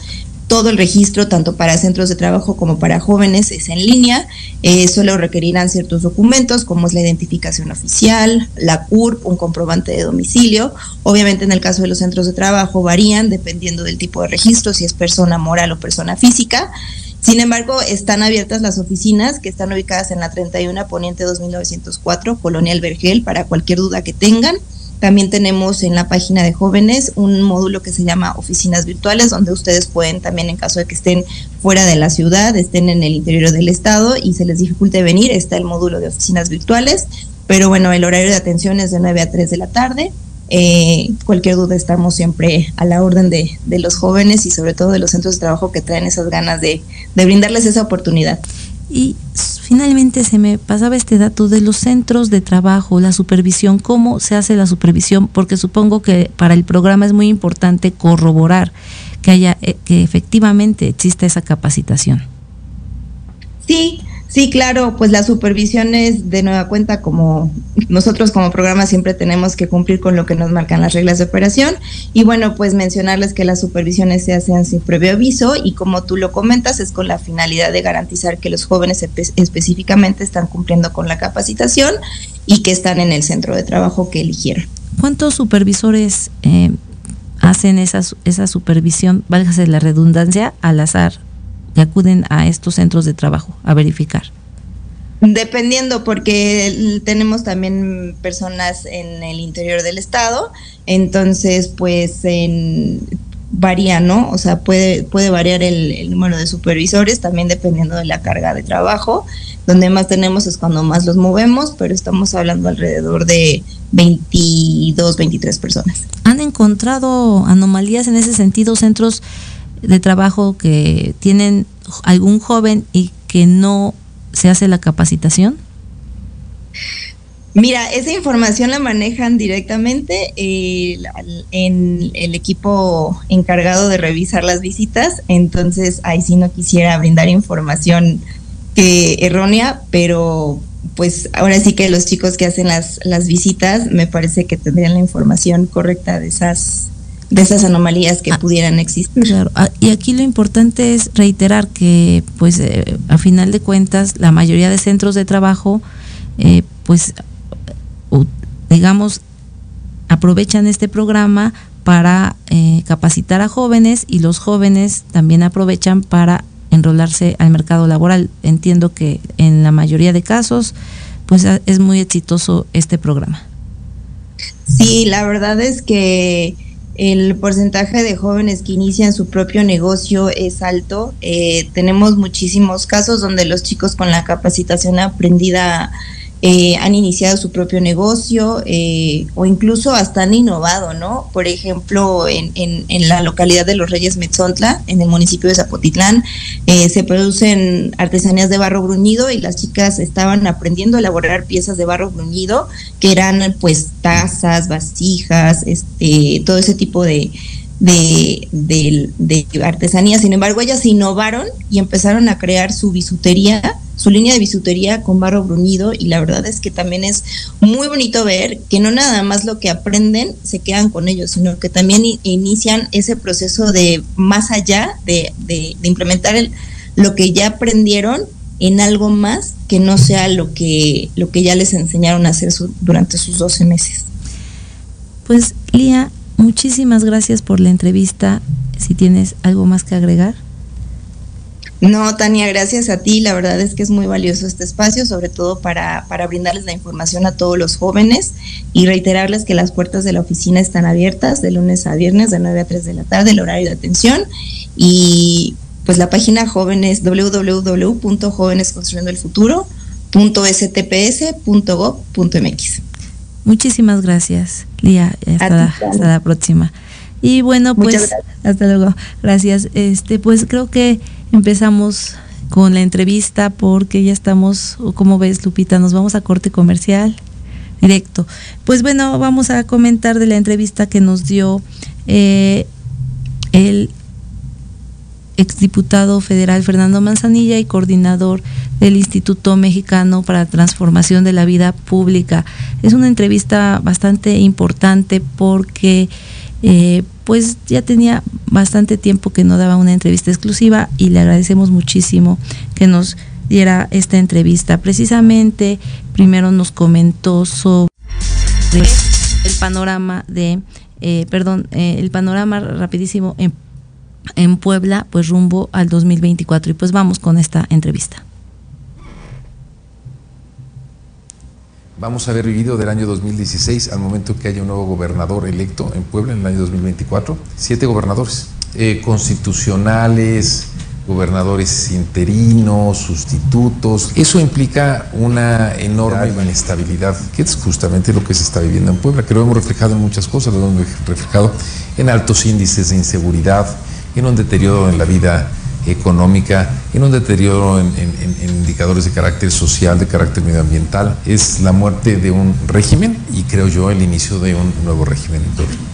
todo el registro, tanto para centros de trabajo como para jóvenes, es en línea. Eh, solo requerirán ciertos documentos, como es la identificación oficial, la CURP, un comprobante de domicilio. Obviamente, en el caso de los centros de trabajo, varían dependiendo del tipo de registro, si es persona moral o persona física. Sin embargo, están abiertas las oficinas que están ubicadas en la 31 Poniente 2904, Colonia El Vergel, para cualquier duda que tengan. También tenemos en la página de jóvenes un módulo que se llama oficinas virtuales, donde ustedes pueden también, en caso de que estén fuera de la ciudad, estén en el interior del estado y se les dificulte venir, está el módulo de oficinas virtuales. Pero bueno, el horario de atención es de 9 a 3 de la tarde. Eh, cualquier duda estamos siempre a la orden de, de, los jóvenes y sobre todo de los centros de trabajo que traen esas ganas de, de brindarles esa oportunidad. Y finalmente se me pasaba este dato de los centros de trabajo, la supervisión, cómo se hace la supervisión, porque supongo que para el programa es muy importante corroborar que haya eh, que efectivamente exista esa capacitación. Sí, Sí, claro, pues la supervisión es de nueva cuenta como nosotros como programa siempre tenemos que cumplir con lo que nos marcan las reglas de operación y bueno, pues mencionarles que las supervisiones se hacen sin previo aviso y como tú lo comentas es con la finalidad de garantizar que los jóvenes específicamente están cumpliendo con la capacitación y que están en el centro de trabajo que eligieron. ¿Cuántos supervisores eh, hacen esa, esa supervisión, válgase la redundancia, al azar acuden a estos centros de trabajo a verificar? Dependiendo, porque tenemos también personas en el interior del estado, entonces pues en, varía, ¿no? O sea, puede, puede variar el, número de supervisores también dependiendo de la carga de trabajo. Donde más tenemos es cuando más los movemos, pero estamos hablando alrededor de 22, 23 personas. ¿Han encontrado anomalías en ese sentido, centros de trabajo que tienen algún joven y que no se hace la capacitación? Mira, esa información la manejan directamente eh, en el equipo encargado de revisar las visitas, entonces ahí sí no quisiera brindar información que errónea, pero pues ahora sí que los chicos que hacen las, las visitas me parece que tendrían la información correcta de esas de esas anomalías que ah, pudieran existir. Claro, ah, y aquí lo importante es reiterar que, pues, eh, a final de cuentas, la mayoría de centros de trabajo, eh, pues, digamos, aprovechan este programa para eh, capacitar a jóvenes y los jóvenes también aprovechan para enrolarse al mercado laboral. Entiendo que en la mayoría de casos pues es muy exitoso este programa. Sí, la verdad es que el porcentaje de jóvenes que inician su propio negocio es alto. Eh, tenemos muchísimos casos donde los chicos con la capacitación aprendida eh, han iniciado su propio negocio eh, o incluso hasta han innovado, ¿no? Por ejemplo, en, en, la localidad de Los Reyes Metzontla, en el municipio de Zapotitlán, eh, se producen artesanías de barro bruñido y las chicas estaban aprendiendo a elaborar piezas de barro bruñido, que eran pues tazas, vasijas, este, todo ese tipo de, de, de, de artesanía. Sin embargo, ellas innovaron y empezaron a crear su bisutería su línea de bisutería con barro bruñido y la verdad es que también es muy bonito ver que no nada más lo que aprenden se quedan con ellos, sino que también inician ese proceso de más allá de, de, implementar el, lo que ya aprendieron en algo más que no sea lo que, lo que ya les enseñaron a hacer durante sus 12 meses. Pues Lía, muchísimas gracias por la entrevista. Si tienes algo más que agregar. No, Tania, gracias a ti. La verdad es que es muy valioso este espacio, sobre todo para, para brindarles la información a todos los jóvenes y reiterarles que las puertas de la oficina están abiertas de lunes a viernes de 9 a 3 de la tarde, el horario de atención. Y pues la página jóvenes www.jovenesconstruyendoelfuturo.stps.gov.mx. Muchísimas gracias, Lía. Hasta, hasta la próxima. Y bueno, pues hasta luego. Gracias. Este, pues creo que empezamos con la entrevista porque ya estamos, como ves, Lupita, nos vamos a corte comercial directo. Pues bueno, vamos a comentar de la entrevista que nos dio eh, el exdiputado federal Fernando Manzanilla y coordinador del Instituto Mexicano para la Transformación de la Vida Pública. Es una entrevista bastante importante porque eh, pues ya tenía bastante tiempo que no daba una entrevista exclusiva y le agradecemos muchísimo que nos diera esta entrevista. Precisamente, primero nos comentó sobre el panorama de, eh, perdón, eh, el panorama rapidísimo en, en Puebla, pues rumbo al 2024. Y pues vamos con esta entrevista. Vamos a haber vivido del año 2016 al momento que haya un nuevo gobernador electo en Puebla en el año 2024. Siete gobernadores eh, constitucionales, gobernadores interinos, sustitutos. Eso implica una enorme inestabilidad, que es justamente lo que se está viviendo en Puebla, que lo hemos reflejado en muchas cosas, lo hemos reflejado en altos índices de inseguridad, en un deterioro en la vida económica, en un deterioro en, indicadores de carácter social, de carácter medioambiental. Es la muerte de un régimen y creo yo el inicio de un nuevo régimen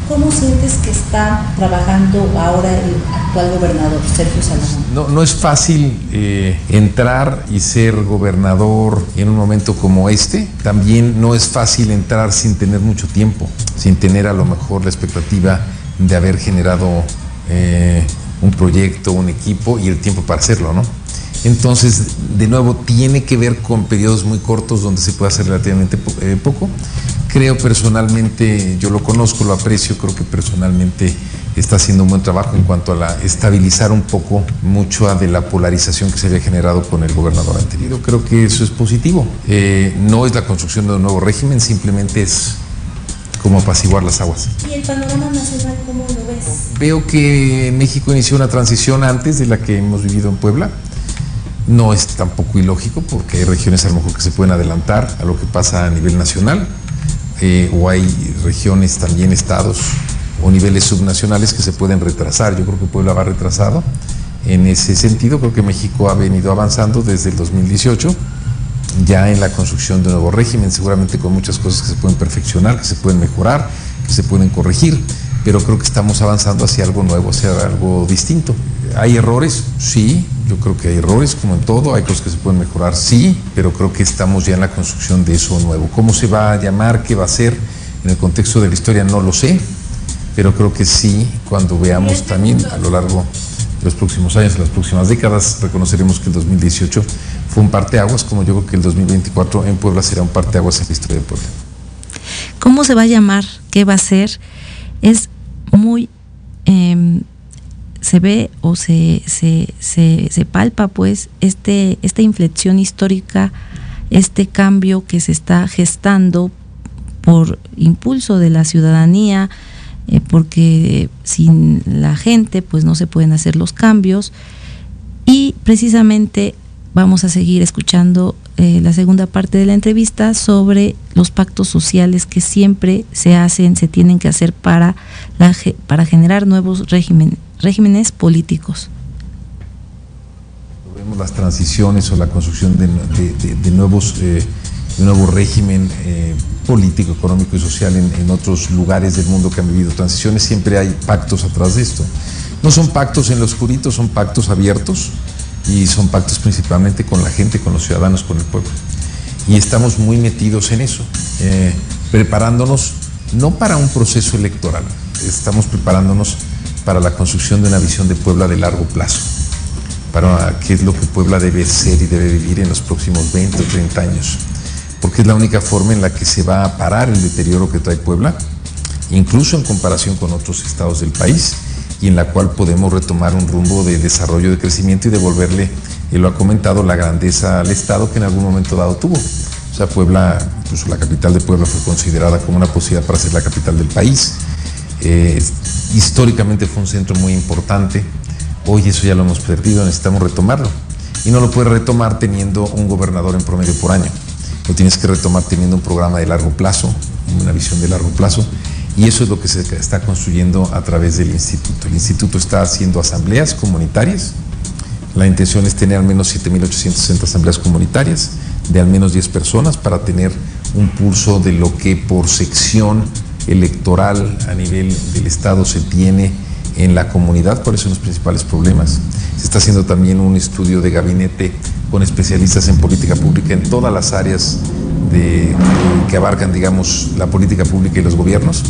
¿Cómo sientes que está trabajando ahora el actual gobernador, Sergio Salomón? No, no es fácil eh, entrar y ser gobernador en un momento como este. También no es fácil entrar sin tener mucho tiempo, sin tener a lo mejor la expectativa de haber generado... Eh, un proyecto, un equipo y el tiempo para hacerlo, ¿no? Entonces, de nuevo, tiene que ver con periodos muy cortos donde se puede hacer relativamente eh, poco. Creo personalmente, yo lo conozco, lo aprecio, creo que personalmente está haciendo un buen trabajo en cuanto a la, estabilizar un poco mucho de la polarización que se había generado con el gobernador anterior. Creo que eso es positivo. Eh, no es la construcción de un nuevo régimen, simplemente es como apaciguar las aguas. ¿Y el panorama nacional cómo lo? Veo que México inició una transición antes de la que hemos vivido en Puebla. No es tampoco ilógico porque hay regiones a lo mejor que se pueden adelantar a lo que pasa a nivel nacional eh, o hay regiones también estados o niveles subnacionales que se pueden retrasar. Yo creo que Puebla va retrasado. En ese sentido, creo que México ha venido avanzando desde el 2018 ya en la construcción de un nuevo régimen, seguramente con muchas cosas que se pueden perfeccionar, que se pueden mejorar, que se pueden corregir, pero creo que estamos avanzando hacia algo nuevo, hacia algo distinto. ¿Hay errores? Sí, yo creo que hay errores, como en todo, hay cosas que se pueden mejorar, sí, pero creo que estamos ya en la construcción de eso nuevo. ¿Cómo se va a llamar? ¿Qué va a ser? En el contexto de la historia no lo sé, pero creo que sí, cuando veamos también a lo largo de los próximos años, en las próximas décadas, reconoceremos que el 2018 fue un parteaguas, como yo creo que el 2024 en Puebla será un parteaguas en la historia de Puebla. ¿Cómo se va a llamar? ¿Qué va a ser? Es muy... Em, se ve o se, se, se, palpa pues este, esta inflexión histórica este cambio que se está gestando por impulso de la ciudadanía, eh, porque sin la gente pues no se pueden hacer los cambios. Y precisamente vamos a seguir escuchando eh, la segunda parte de la entrevista sobre los pactos sociales que siempre se hacen, se tienen que hacer para, la, para generar nuevos régimen, regímenes políticos. Las transiciones o la construcción de, de, nuevos, eh, de nuevo régimen eh, político, económico y social en, en, otros lugares del mundo que han vivido transiciones, siempre hay pactos atrás de esto. No son pactos en lo oscurito, son pactos abiertos y son pactos principalmente con la gente, con los ciudadanos, con el pueblo. Y estamos muy metidos en eso, eh, preparándonos no para un proceso electoral, estamos preparándonos para la construcción de una visión de Puebla de largo plazo, para qué es lo que Puebla debe ser y debe vivir en los próximos 20 o 30 años, porque es la única forma en la que se va a parar el deterioro que trae Puebla, incluso en comparación con otros estados del país, y en la cual podemos retomar un rumbo de desarrollo, de crecimiento y devolverle, él lo ha comentado, la grandeza al Estado que en algún momento dado tuvo. O sea, Puebla, incluso la capital de Puebla fue considerada como una posibilidad para ser la capital del país. Eh, históricamente fue un centro muy importante. Hoy eso ya lo hemos perdido, necesitamos retomarlo. Y no lo puedes retomar teniendo un gobernador en promedio por año. Lo tienes que retomar teniendo un programa de largo plazo, una visión de largo plazo y eso es lo que se está construyendo a través del instituto. El instituto está haciendo asambleas comunitarias. La intención es tener al menos 7.860 asambleas comunitarias de al menos 10 personas para tener un pulso de lo que por sección electoral a nivel del Estado se tiene en la comunidad, cuáles son los principales problemas. Se está haciendo también un estudio de gabinete con especialistas en política pública en todas las áreas de, que abarcan, digamos, la política pública y los gobiernos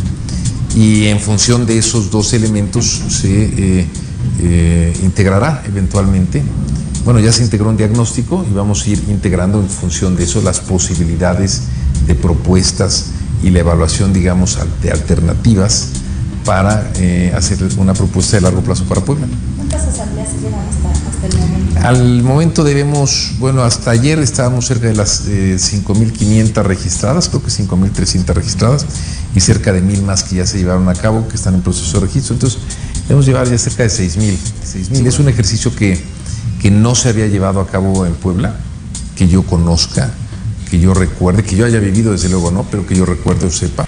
y en función de esos dos elementos se eh, eh, integrará eventualmente. Bueno, ya se integró un diagnóstico y vamos a ir integrando en función de eso las posibilidades de propuestas y la evaluación, digamos, de alternativas para eh, hacer una propuesta de largo plazo para Puebla. ¿Cuántas asambleas se llevan hasta, el momento? Al momento debemos, bueno, hasta ayer estábamos cerca de las 5.500 registradas, creo que 5.300 registradas, y cerca de mil más que ya se llevaron a cabo, que están en proceso de registro. Entonces, hemos llevado ya cerca de seis mil. Es un ejercicio que, que no se había llevado a cabo en Puebla, que yo conozca, que yo recuerde, que yo haya vivido, desde luego no, pero que yo recuerde o sepa.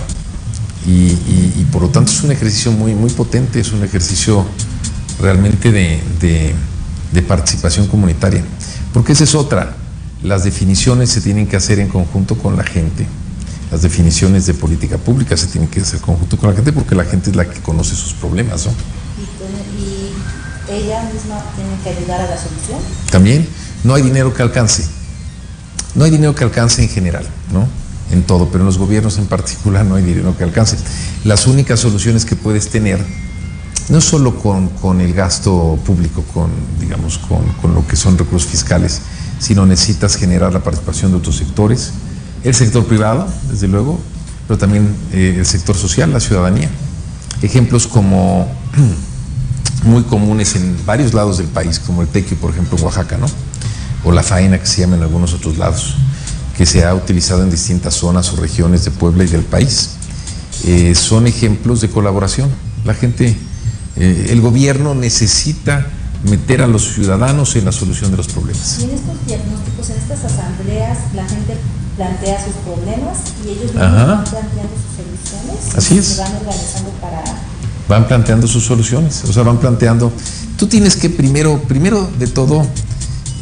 Y, y, por lo tanto es un ejercicio muy, muy potente, es un ejercicio realmente de, de, de participación comunitaria. Porque esa es otra, las definiciones se tienen que hacer en conjunto con la gente las definiciones de política pública se tienen que hacer conjunto con la gente porque la gente es la que conoce sus problemas, ¿no? ¿Y, ella misma tiene que ayudar a la solución? También, no hay dinero que alcance. No hay dinero que alcance en general, ¿no? En todo, pero en los gobiernos en particular no hay dinero que alcance. Las únicas soluciones que puedes tener, no solo con, con el gasto público, con, digamos, con, con lo que son recursos fiscales, sino necesitas generar la participación de otros sectores, el sector privado, desde luego, pero también eh, el sector social, la ciudadanía. Ejemplos como muy comunes en varios lados del país, como el tequio, por ejemplo, en Oaxaca, ¿no? O la faena, que se llama en algunos otros lados, que se ha utilizado en distintas zonas o regiones de Puebla y del país. Eh, son ejemplos de colaboración. La gente, eh, el gobierno necesita meter a los ciudadanos en la solución de los problemas. Y en estos diagnósticos, en estas asambleas, la gente plantea sus problemas y ellos van planteando sus soluciones. Así es. Se van organizando para... Van planteando sus soluciones, o sea, van planteando... Tú tienes que primero, primero de todo,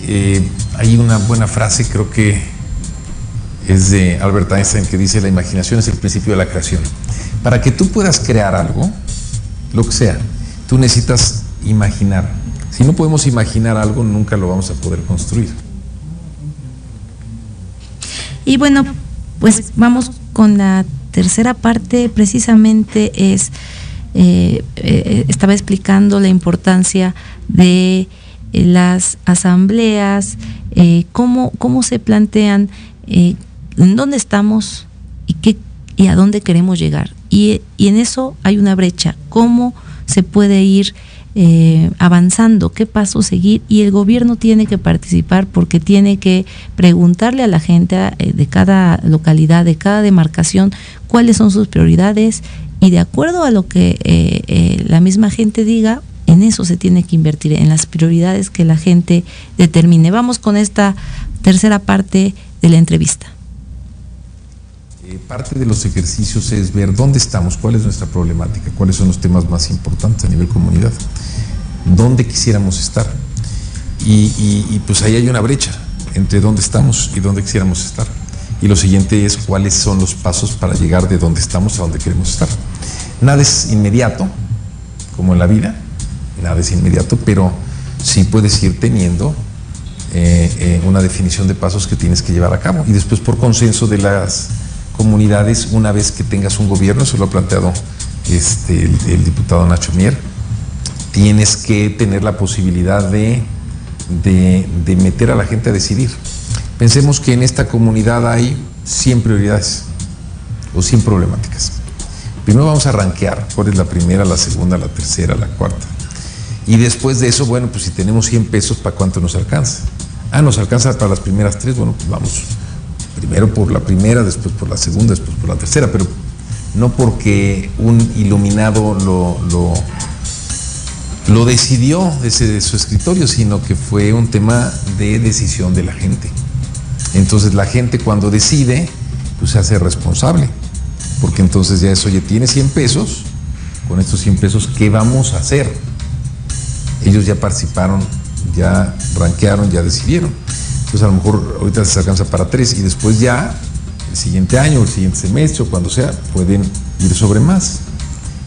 eh, hay una buena frase, creo que es de Albert Einstein, que dice, la imaginación es el principio de la creación. Para que tú puedas crear algo, lo que sea, tú necesitas imaginar. Si no podemos imaginar algo, nunca lo vamos a poder construir. Y bueno, pues vamos con la tercera parte, precisamente es, eh, eh, estaba explicando la importancia de eh, las asambleas, cómo, cómo se plantean, en dónde estamos y, qué, y a dónde queremos llegar. Y, en eso hay una brecha, cómo se puede ir eh, avanzando, qué paso seguir y el gobierno tiene que participar porque tiene que preguntarle a la gente eh, de cada localidad, de cada demarcación, cuáles son sus prioridades y de acuerdo a lo que eh, la misma gente diga, en eso se tiene que invertir, en las prioridades que la gente determine. Vamos con esta tercera parte de la entrevista. Parte de los ejercicios es ver dónde estamos, cuál es nuestra problemática, cuáles son los temas más importantes a nivel comunidad dónde quisiéramos estar. Y, pues ahí hay una brecha entre dónde estamos y dónde quisiéramos estar. Y lo siguiente es cuáles son los pasos para llegar de dónde estamos a dónde queremos estar. Nada es inmediato, como en la vida, nada es inmediato, pero sí puedes ir teniendo eh, eh, una definición de pasos que tienes que llevar a cabo. Y después por consenso de las comunidades, una vez que tengas un gobierno, eso lo ha planteado este, el diputado Nacho Mier, tienes que tener la posibilidad de, de, meter a la gente a decidir. Pensemos que en esta comunidad hay 100 prioridades o 100 problemáticas. Primero vamos a rankear cuál es la primera, la segunda, la tercera, la cuarta. Y después de eso, bueno, pues si tenemos 100 pesos, ¿para cuánto nos alcanza? Ah, nos alcanza para las primeras tres, bueno, pues vamos primero por la primera, después por la segunda, después por la tercera, pero no porque un iluminado lo, lo decidió desde su escritorio, sino que fue un tema de decisión de la gente. Entonces la gente cuando decide, pues se hace responsable, porque entonces ya eso, oye, tiene 100 pesos, con estos 100 pesos, ¿qué vamos a hacer? Ellos ya participaron, ya ranquearon, ya decidieron. Entonces a lo mejor ahorita se alcanza para tres y después ya, el siguiente año, el siguiente semestre o cuando sea, pueden ir sobre más.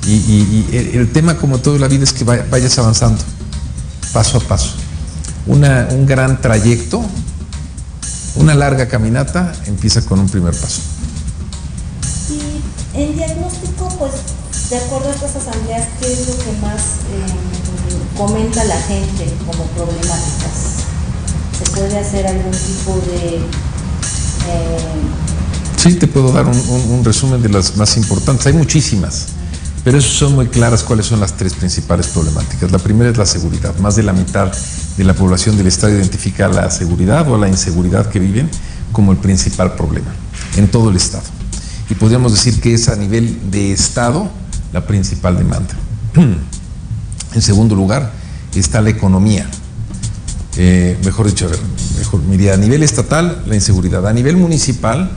Y, el, tema, como toda la vida, es que vayas avanzando, paso a paso. un gran trayecto, una larga caminata, empieza con un primer paso. Y en diagnóstico, pues, de acuerdo a estas asambleas, ¿qué es lo que más eh, comenta la gente como problemáticas? ¿Se puede hacer algún tipo de... Eh, sí, te puedo dar un resumen de las más importantes. Hay muchísimas pero eso son muy claras cuáles son las tres principales problemáticas. La primera es la seguridad. Más de la mitad de la población del Estado identifica la seguridad o la inseguridad que viven como el principal problema en todo el Estado. Y podríamos decir que es a nivel de Estado la principal demanda. En segundo lugar está la economía. Eh, mejor dicho, a ver, mejor, mire, a nivel estatal la inseguridad, a nivel municipal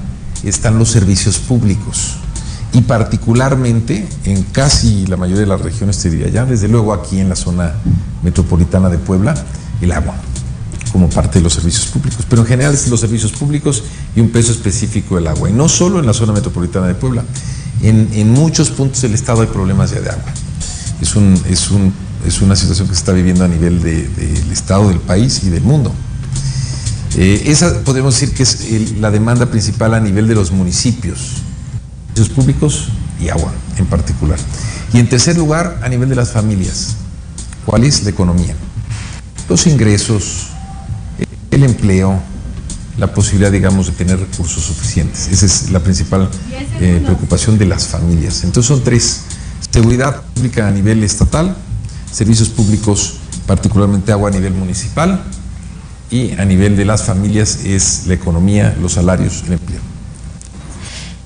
están los servicios públicos. Y particularmente en casi la mayoría de las regiones, te diría ya, desde luego aquí en la zona metropolitana de Puebla, el agua como parte de los servicios públicos, pero en general es los servicios públicos y un peso específico del agua, y no solo en la zona metropolitana de Puebla, en, muchos puntos del estado hay problemas ya de agua. Es, un, es, un, es una situación que se está viviendo a nivel del estado, del país y del mundo. Eh, esa podemos decir que es la demanda principal a nivel de los municipios, servicios públicos y agua en particular. Y en tercer lugar, a nivel de las familias, ¿cuál es la economía? Los ingresos, el empleo, la posibilidad, digamos, de tener recursos suficientes. Esa es la principal eh, preocupación de las familias. Entonces son tres. Seguridad pública a nivel estatal, servicios públicos, particularmente agua a nivel municipal, y a nivel de las familias es la economía, los salarios, el empleo.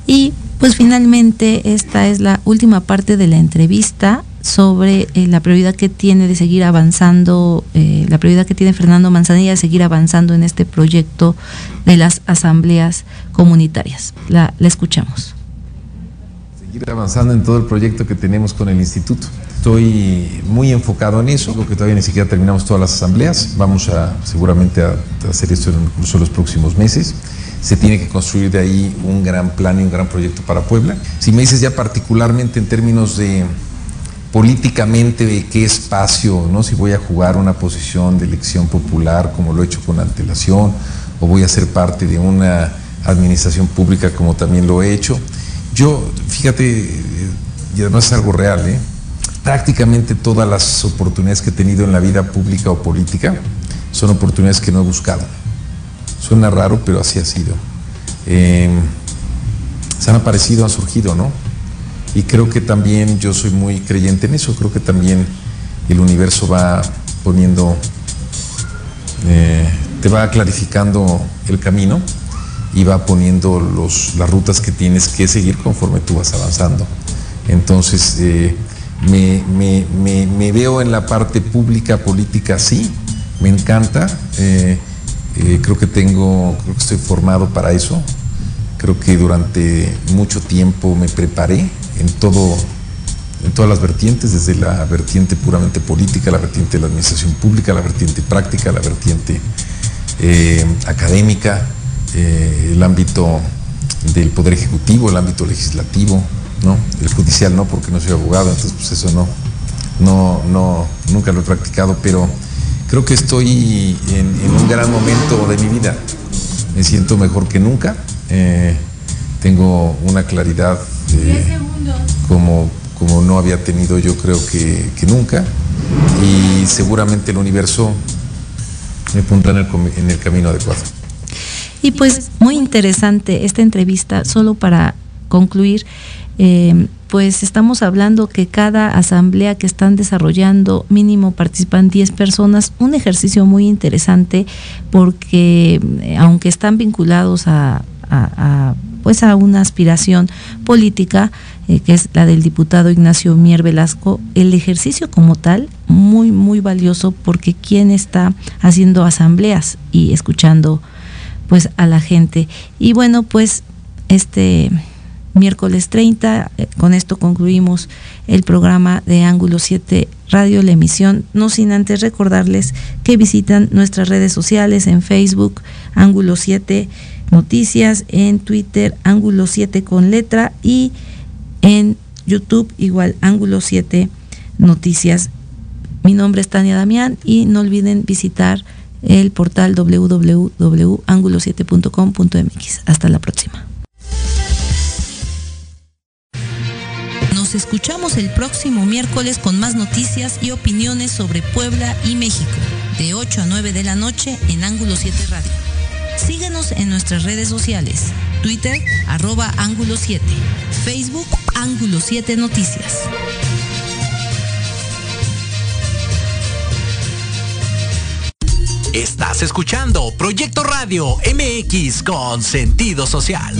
Y pues finalmente esta es la última parte de la entrevista sobre eh, la prioridad que tiene de seguir avanzando, eh, la prioridad que tiene Fernando Manzanilla de seguir avanzando en este proyecto de las asambleas comunitarias. La, escuchamos. Seguir avanzando en todo el proyecto que tenemos con el instituto. Estoy muy enfocado en eso, que todavía ni siquiera terminamos todas las asambleas. Vamos a seguramente hacer esto en incluso los próximos meses se tiene que construir de ahí un gran plan y un gran proyecto para Puebla. Si me dices ya particularmente en términos de políticamente de qué espacio, ¿no? si voy a jugar una posición de elección popular como lo he hecho con antelación, o voy a ser parte de una administración pública como también lo he hecho. Yo, fíjate, y además es algo real, ¿eh? Prácticamente todas las oportunidades que he tenido en la vida pública o política son oportunidades que no he buscado Suena raro, pero así ha sido. Eh, se han aparecido, han surgido, ¿no? Y creo que también yo soy muy creyente en eso, creo que también el universo va poniendo, eh, te va clarificando el camino y va poniendo las rutas que tienes que seguir conforme tú vas avanzando. Entonces, eh, me, veo en la parte pública, política, sí, me encanta. Eh, creo que tengo, creo que estoy formado para eso. Creo que durante mucho tiempo me preparé en todo en todas las vertientes, desde la vertiente puramente política, la vertiente de la administración pública, la vertiente práctica, la vertiente eh, académica, eh, el ámbito del poder ejecutivo, el ámbito legislativo, ¿no? El judicial no, porque no soy abogado, entonces pues eso no, no, no, nunca lo he practicado, pero creo que estoy en, un gran momento de mi vida. Me siento mejor que nunca. Eh, tengo una claridad como como no había tenido yo creo que, nunca y seguramente el universo me pondrá en el, camino adecuado. Y pues muy interesante esta entrevista, solo para concluir, eh, pues estamos hablando que cada asamblea que están desarrollando mínimo participan 10 personas, un ejercicio muy interesante porque eh, aunque están vinculados a, pues a una aspiración política, eh, que es la del diputado Ignacio Mier Velasco, el ejercicio como tal, muy, muy valioso porque quien está haciendo asambleas y escuchando pues a la gente. Y bueno, pues este miércoles 30, eh, con esto concluimos el programa de Ángulo 7 Radio, la emisión, no sin antes recordarles que visitan nuestras redes sociales en Facebook, Ángulo 7 Noticias, en Twitter, Ángulo 7 con letra y en YouTube, igual Ángulo 7 Noticias. Mi nombre es Tania Damián y no olviden visitar el portal www.angulo7.com.mx. Hasta la próxima. Escuchamos el próximo miércoles con más noticias y opiniones sobre Puebla y México, de 8 a 9 de la noche en Ángulo 7 Radio. Síguenos en nuestras redes sociales, Twitter, arroba Ángulo 7, Facebook, Ángulo 7 Noticias. Estás escuchando Proyecto Radio MX con sentido social.